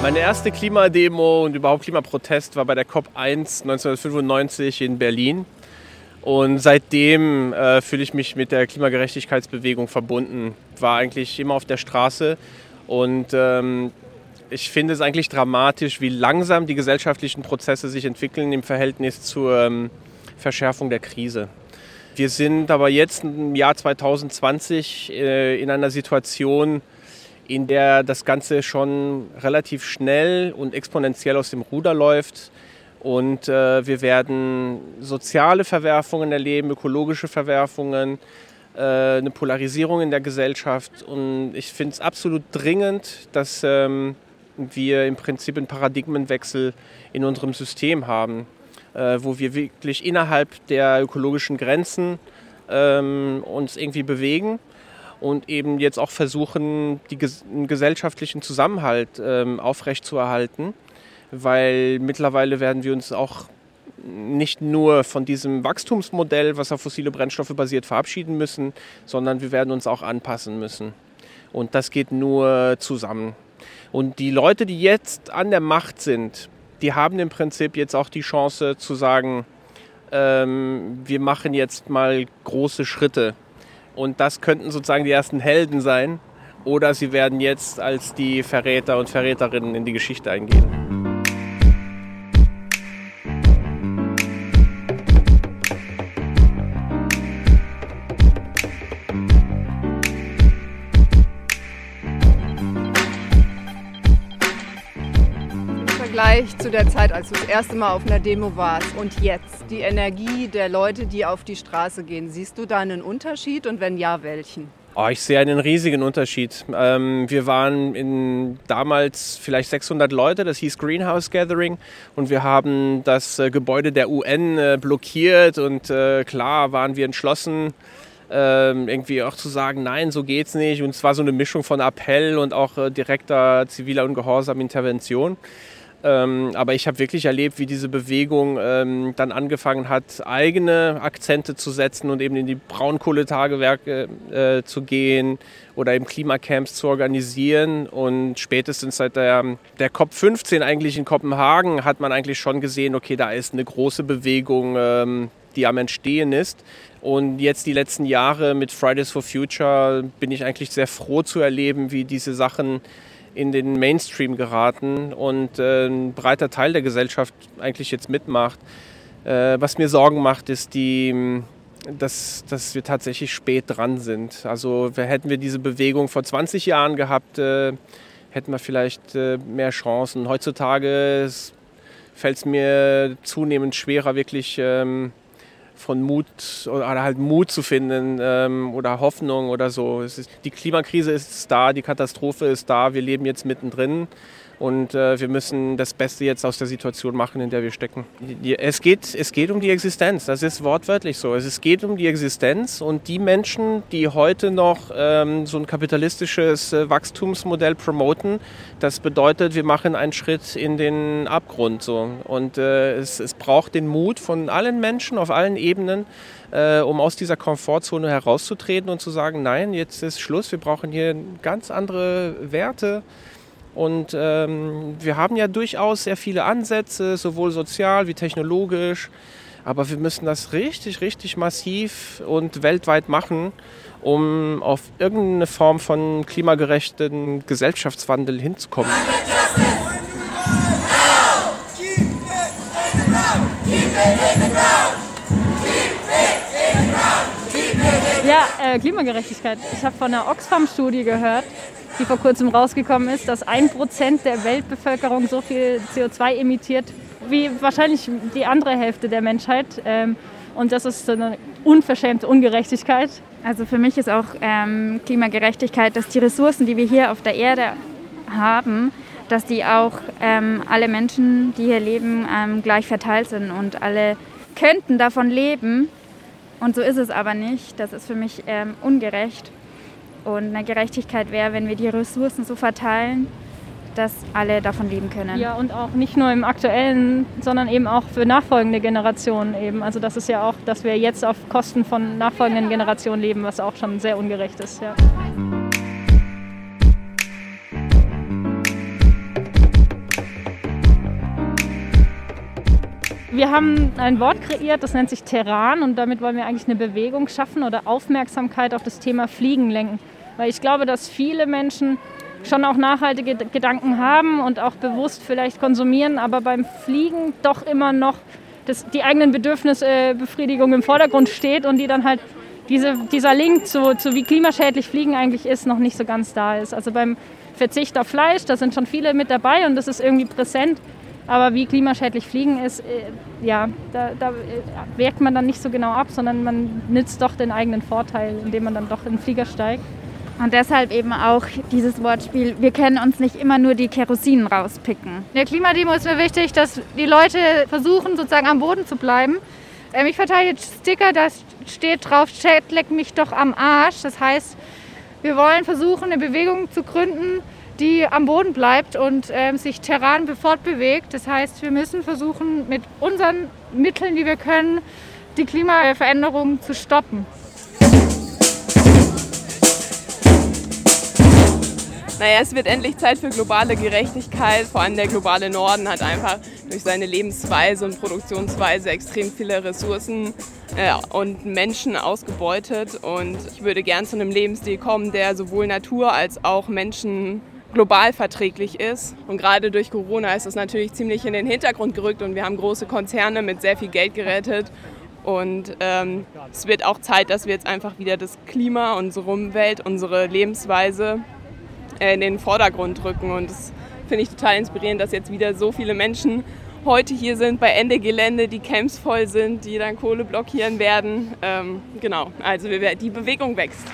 Meine erste Klimademo und überhaupt Klimaprotest war bei der COP1 1995 in Berlin. Und seitdem äh, fühle ich mich mit der Klimagerechtigkeitsbewegung verbunden. War eigentlich immer auf der Straße und ähm, ich finde es eigentlich dramatisch, wie langsam die gesellschaftlichen Prozesse sich entwickeln im Verhältnis zur ähm, Verschärfung der Krise. Wir sind aber jetzt im Jahr 2020 äh, in einer Situation, in der das Ganze schon relativ schnell und exponentiell aus dem Ruder läuft. Und äh, wir werden soziale Verwerfungen erleben, ökologische Verwerfungen, äh, eine Polarisierung in der Gesellschaft. Und ich finde es absolut dringend, dass ähm, wir im Prinzip einen Paradigmenwechsel in unserem System haben, äh, wo wir wirklich innerhalb der ökologischen Grenzen ähm, uns irgendwie bewegen und eben jetzt auch versuchen, die, den gesellschaftlichen Zusammenhalt ähm, aufrechtzuerhalten, weil mittlerweile werden wir uns auch nicht nur von diesem Wachstumsmodell, was auf fossile Brennstoffe basiert, verabschieden müssen, sondern wir werden uns auch anpassen müssen. Und das geht nur zusammen. Und die Leute, die jetzt an der Macht sind, die haben im Prinzip jetzt auch die Chance zu sagen, ähm, wir machen jetzt mal große Schritte. Und das könnten sozusagen die ersten Helden sein. Oder sie werden jetzt als die Verräter und Verräterinnen in die Geschichte eingehen. Vergleich zu der Zeit, als du das erste Mal auf einer Demo warst und jetzt, die Energie der Leute, die auf die Straße gehen, siehst du da einen Unterschied und wenn ja, welchen? Oh, ich sehe einen riesigen Unterschied. Ähm, wir waren in, damals vielleicht 600 Leute, das hieß Greenhouse Gathering und wir haben das äh, Gebäude der UN äh, blockiert und äh, klar waren wir entschlossen, ähm, irgendwie auch zu sagen, nein, so geht's nicht. Und es war so eine Mischung von Appell und auch äh, direkter ziviler und gehorsam Intervention. Ähm, aber ich habe wirklich erlebt, wie diese Bewegung ähm, dann angefangen hat, eigene Akzente zu setzen und eben in die Braunkohletagewerke äh, zu gehen oder eben Klimacamps zu organisieren. Und spätestens seit der, der COP15 eigentlich in Kopenhagen hat man eigentlich schon gesehen, okay, da ist eine große Bewegung, ähm, die am Entstehen ist. Und jetzt die letzten Jahre mit Fridays for Future bin ich eigentlich sehr froh zu erleben, wie diese Sachen in den Mainstream geraten und äh, ein breiter Teil der Gesellschaft eigentlich jetzt mitmacht. Äh, was mir Sorgen macht, ist die, dass, dass wir tatsächlich spät dran sind. Also hätten wir diese Bewegung vor 20 Jahren gehabt, äh, hätten wir vielleicht äh, mehr Chancen. Heutzutage fällt es mir zunehmend schwerer, wirklich ähm, von Mut oder halt Mut zu finden ähm, oder Hoffnung oder so. Ist, die Klimakrise ist da, die Katastrophe ist da, wir leben jetzt mittendrin. Und äh, wir müssen das Beste jetzt aus der Situation machen, in der wir stecken. Es geht, es geht um die Existenz, das ist wortwörtlich so. Es geht um die Existenz und die Menschen, die heute noch ähm, so ein kapitalistisches äh, Wachstumsmodell promoten, das bedeutet, wir machen einen Schritt in den Abgrund. So. Und äh, es, es braucht den Mut von allen Menschen auf allen Ebenen, äh, um aus dieser Komfortzone herauszutreten und zu sagen, nein, jetzt ist Schluss, wir brauchen hier ganz andere Werte. Und ähm, wir haben ja durchaus sehr viele Ansätze, sowohl sozial wie technologisch. Aber wir müssen das richtig, richtig massiv und weltweit machen, um auf irgendeine Form von klimagerechten Gesellschaftswandel hinzukommen. Ja, äh, Klimagerechtigkeit. Ich habe von einer Oxfam-Studie gehört, die vor kurzem rausgekommen ist, dass ein Prozent der Weltbevölkerung so viel CO2 emittiert wie wahrscheinlich die andere Hälfte der Menschheit. Ähm, und das ist eine unverschämte Ungerechtigkeit. Also für mich ist auch ähm, Klimagerechtigkeit, dass die Ressourcen, die wir hier auf der Erde haben, dass die auch ähm, alle Menschen, die hier leben, ähm, gleich verteilt sind und alle könnten davon leben. Und so ist es aber nicht. Das ist für mich ähm, ungerecht. Und eine Gerechtigkeit wäre, wenn wir die Ressourcen so verteilen, dass alle davon leben können. Ja, und auch nicht nur im aktuellen, sondern eben auch für nachfolgende Generationen eben. Also das ist ja auch, dass wir jetzt auf Kosten von nachfolgenden Generationen leben, was auch schon sehr ungerecht ist. Ja. Wir haben ein Wort kreiert, das nennt sich Terran und damit wollen wir eigentlich eine Bewegung schaffen oder Aufmerksamkeit auf das Thema Fliegen lenken. Weil ich glaube, dass viele Menschen schon auch nachhaltige Gedanken haben und auch bewusst vielleicht konsumieren, aber beim Fliegen doch immer noch das, die eigenen Bedürfnisbefriedigung im Vordergrund steht und die dann halt diese, dieser Link zu, zu wie klimaschädlich Fliegen eigentlich ist, noch nicht so ganz da ist. Also beim Verzicht auf Fleisch, da sind schon viele mit dabei und das ist irgendwie präsent. Aber wie klimaschädlich Fliegen ist, äh, ja, da, da wirkt man dann nicht so genau ab, sondern man nützt doch den eigenen Vorteil, indem man dann doch in den Flieger steigt. Und deshalb eben auch dieses Wortspiel, wir können uns nicht immer nur die Kerosinen rauspicken. In der Klimademo ist mir wichtig, dass die Leute versuchen, sozusagen am Boden zu bleiben. Ähm, ich verteile jetzt Sticker, da steht drauf, Chat leck mich doch am Arsch. Das heißt, wir wollen versuchen, eine Bewegung zu gründen, die am Boden bleibt und ähm, sich terran fortbewegt. Das heißt, wir müssen versuchen, mit unseren Mitteln, die wir können, die Klimaveränderung zu stoppen. Naja, es wird endlich Zeit für globale Gerechtigkeit. Vor allem der globale Norden hat einfach durch seine Lebensweise und Produktionsweise extrem viele Ressourcen äh, und Menschen ausgebeutet. Und ich würde gern zu einem Lebensstil kommen, der sowohl Natur als auch Menschen global verträglich ist. Und gerade durch Corona ist das natürlich ziemlich in den Hintergrund gerückt und wir haben große Konzerne mit sehr viel Geld gerettet. Und ähm, es wird auch Zeit, dass wir jetzt einfach wieder das Klima, unsere Umwelt, unsere Lebensweise äh, in den Vordergrund rücken. Und das finde ich total inspirierend, dass jetzt wieder so viele Menschen heute hier sind bei Ende Gelände, die Camps voll sind, die dann Kohle blockieren werden. Ähm, genau, also die Bewegung wächst.